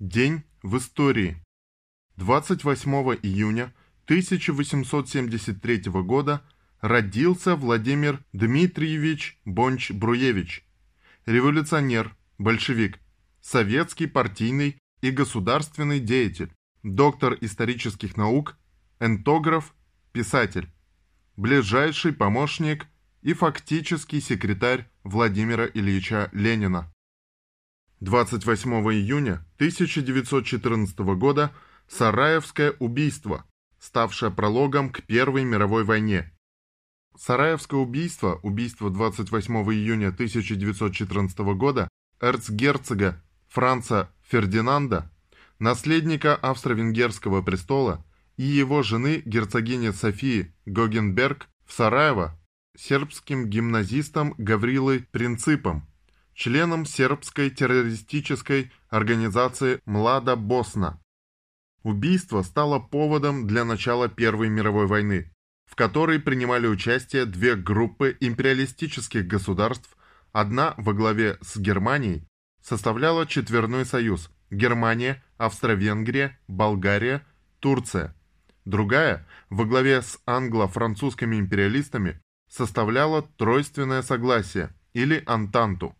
День в истории. 28 июня 1873 года родился Владимир Дмитриевич Бонч-Бруевич, революционер, большевик, советский партийный и государственный деятель, доктор исторических наук, этнограф, писатель, ближайший помощник и фактический секретарь Владимира Ильича Ленина. 28 июня 1914 года Сараевское убийство, ставшее прологом к Первой мировой войне. Сараевское убийство, убийство 28 июня 1914 года эрцгерцога Франца Фердинанда, наследника австро-венгерского престола и его жены герцогини Софии Гогенберг в Сараево сербским гимназистом Гаврилой Принципом, членом сербской террористической организации «Млада Босна». Убийство стало поводом для начала Первой мировой войны, в которой принимали участие две группы империалистических государств, одна во главе с Германией составляла четверной союз – Германия, Австро-Венгрия, Болгария, Турция. Другая, во главе с англо-французскими империалистами, составляла тройственное согласие или Антанту –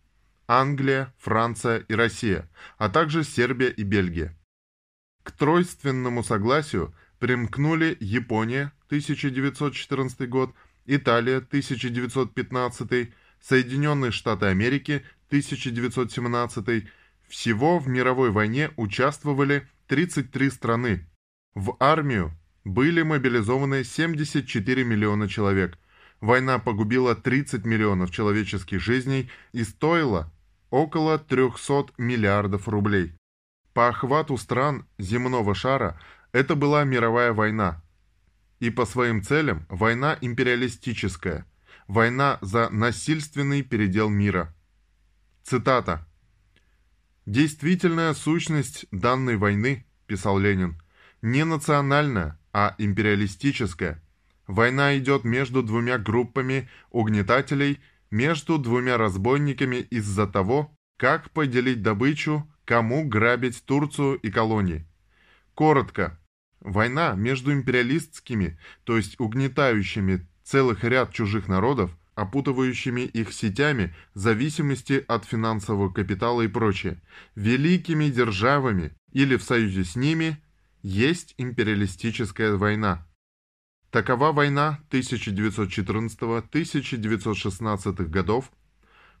Англия, Франция и Россия, а также Сербия и Бельгия. К тройственному согласию примкнули Япония 1914 год, Италия 1915, Соединенные Штаты Америки 1917. Всего в мировой войне участвовали 33 страны. В армию были мобилизованы 74 миллиона человек. Война погубила 30 миллионов человеческих жизней и стоила около 300 миллиардов рублей. По охвату стран земного шара это была мировая война. И по своим целям война империалистическая, война за насильственный передел мира. Цитата. «Действительная сущность данной войны, — писал Ленин, — не национальная, а империалистическая. Война идет между двумя группами угнетателей между двумя разбойниками из-за того, как поделить добычу, кому грабить Турцию и колонии. Коротко, война между империалистскими, то есть угнетающими целых ряд чужих народов, опутывающими их сетями зависимости от финансового капитала и прочее, великими державами или в союзе с ними, есть империалистическая война. Такова война 1914-1916 годов.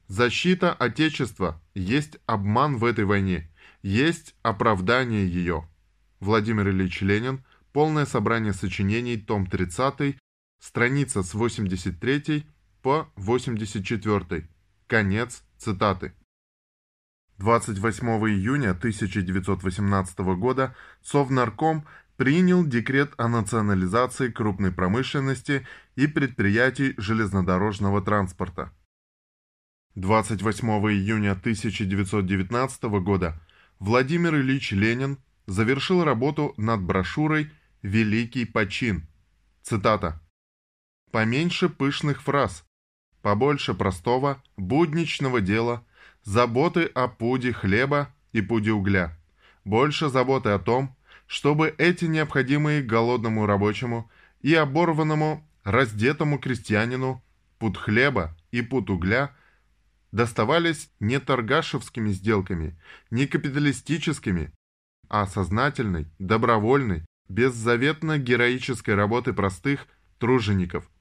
Защита Отечества есть обман в этой войне, есть оправдание ее. Владимир Ильич Ленин, полное собрание сочинений, том 30, страница с 83 по 84. Конец цитаты. 28 июня 1918 года Совнарком принял декрет о национализации крупной промышленности и предприятий железнодорожного транспорта. 28 июня 1919 года Владимир Ильич Ленин завершил работу над брошюрой «Великий почин». Цитата. «Поменьше пышных фраз, побольше простого, будничного дела, заботы о пуде хлеба и пуде угля, больше заботы о том, чтобы эти необходимые голодному рабочему и оборванному, раздетому крестьянину пуд хлеба и пуд угля доставались не торгашевскими сделками, не капиталистическими, а сознательной, добровольной, беззаветно-героической работы простых тружеников.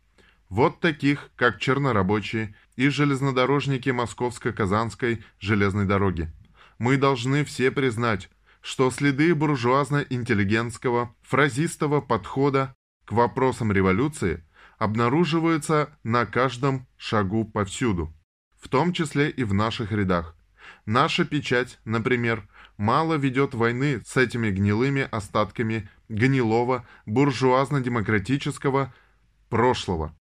Вот таких, как чернорабочие и железнодорожники Московско-Казанской железной дороги. Мы должны все признать, что следы буржуазно-интеллигентского, фразистого подхода к вопросам революции обнаруживаются на каждом шагу повсюду, в том числе и в наших рядах. Наша печать, например, мало ведет войны с этими гнилыми остатками гнилого буржуазно-демократического прошлого.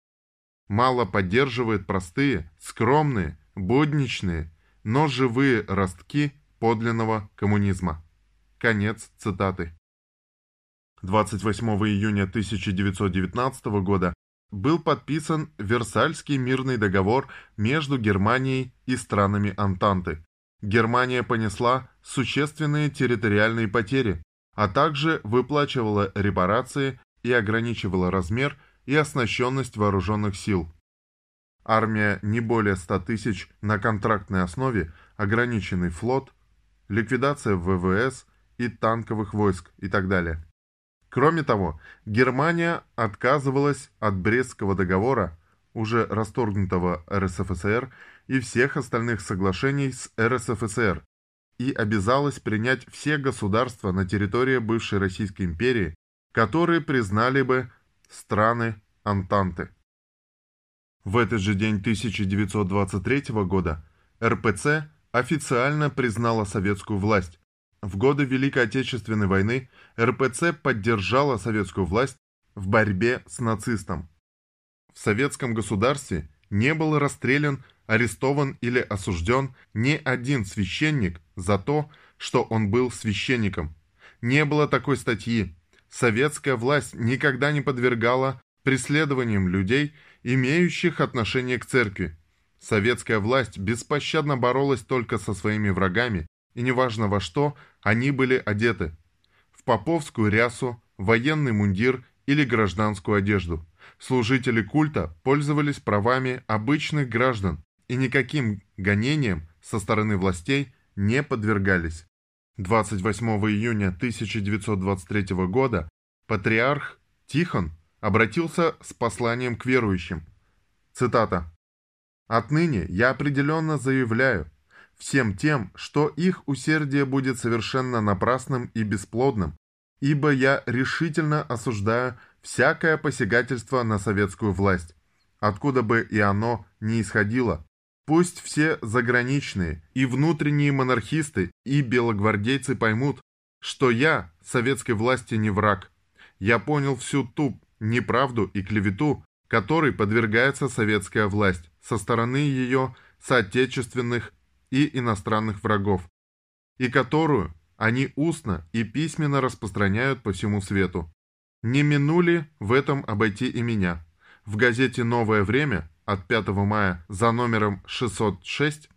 Мало поддерживает простые, скромные, будничные, но живые ростки подлинного коммунизма. Конец цитаты. 28 июня 1919 года был подписан Версальский мирный договор между Германией и странами Антанты. Германия понесла существенные территориальные потери, а также выплачивала репарации и ограничивала размер и оснащенность вооруженных сил. Армия не более 100 тысяч на контрактной основе, ограниченный флот, ликвидация ВВС и танковых войск и так далее. Кроме того, Германия отказывалась от Брестского договора, уже расторгнутого РСФСР, и всех остальных соглашений с РСФСР, и обязалась принять все государства на территории бывшей Российской империи, которые признали бы страны Антанты. В этот же день 1923 года РПЦ официально признала советскую власть, в годы Великой Отечественной войны РПЦ поддержала советскую власть в борьбе с нацистом. В советском государстве не был расстрелян, арестован или осужден ни один священник за то, что он был священником. Не было такой статьи. Советская власть никогда не подвергала преследованиям людей, имеющих отношение к церкви. Советская власть беспощадно боролась только со своими врагами, и неважно во что, они были одеты. В поповскую рясу, военный мундир или гражданскую одежду. Служители культа пользовались правами обычных граждан и никаким гонениям со стороны властей не подвергались. 28 июня 1923 года патриарх Тихон обратился с посланием к верующим. Цитата. «Отныне я определенно заявляю, всем тем, что их усердие будет совершенно напрасным и бесплодным, ибо я решительно осуждаю всякое посягательство на советскую власть, откуда бы и оно ни исходило. Пусть все заграничные и внутренние монархисты и белогвардейцы поймут, что я советской власти не враг. Я понял всю ту неправду и клевету, которой подвергается советская власть со стороны ее соотечественных и иностранных врагов, и которую они устно и письменно распространяют по всему свету. Не минули в этом обойти и меня. В газете «Новое время» от 5 мая за номером 606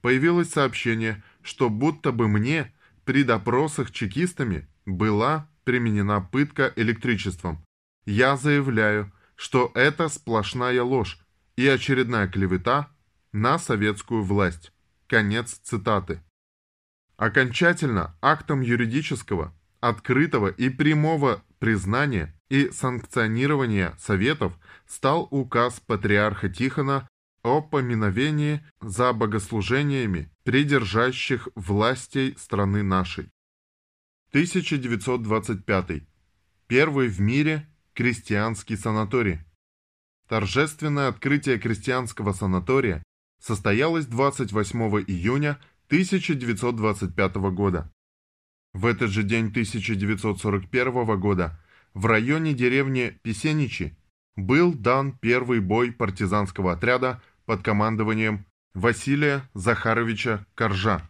появилось сообщение, что будто бы мне при допросах чекистами была применена пытка электричеством. Я заявляю, что это сплошная ложь и очередная клевета на советскую власть. Конец цитаты. Окончательно актом юридического, открытого и прямого признания и санкционирования Советов стал указ патриарха Тихона о поминовении за богослужениями придержащих властей страны нашей. 1925. Первый в мире крестьянский санаторий. Торжественное открытие крестьянского санатория состоялась 28 июня 1925 года. В этот же день 1941 года в районе деревни Песеничи был дан первый бой партизанского отряда под командованием Василия Захаровича Коржа.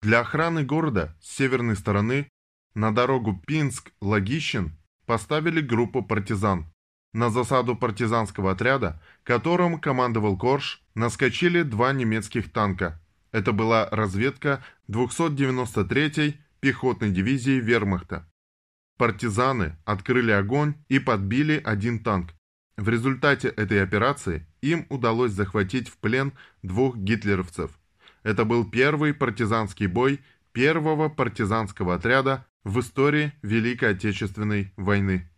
Для охраны города с северной стороны на дорогу Пинск-Логищен поставили группу партизан. На засаду партизанского отряда, которым командовал Корж, наскочили два немецких танка. Это была разведка 293-й пехотной дивизии вермахта. Партизаны открыли огонь и подбили один танк. В результате этой операции им удалось захватить в плен двух гитлеровцев. Это был первый партизанский бой первого партизанского отряда в истории Великой Отечественной войны.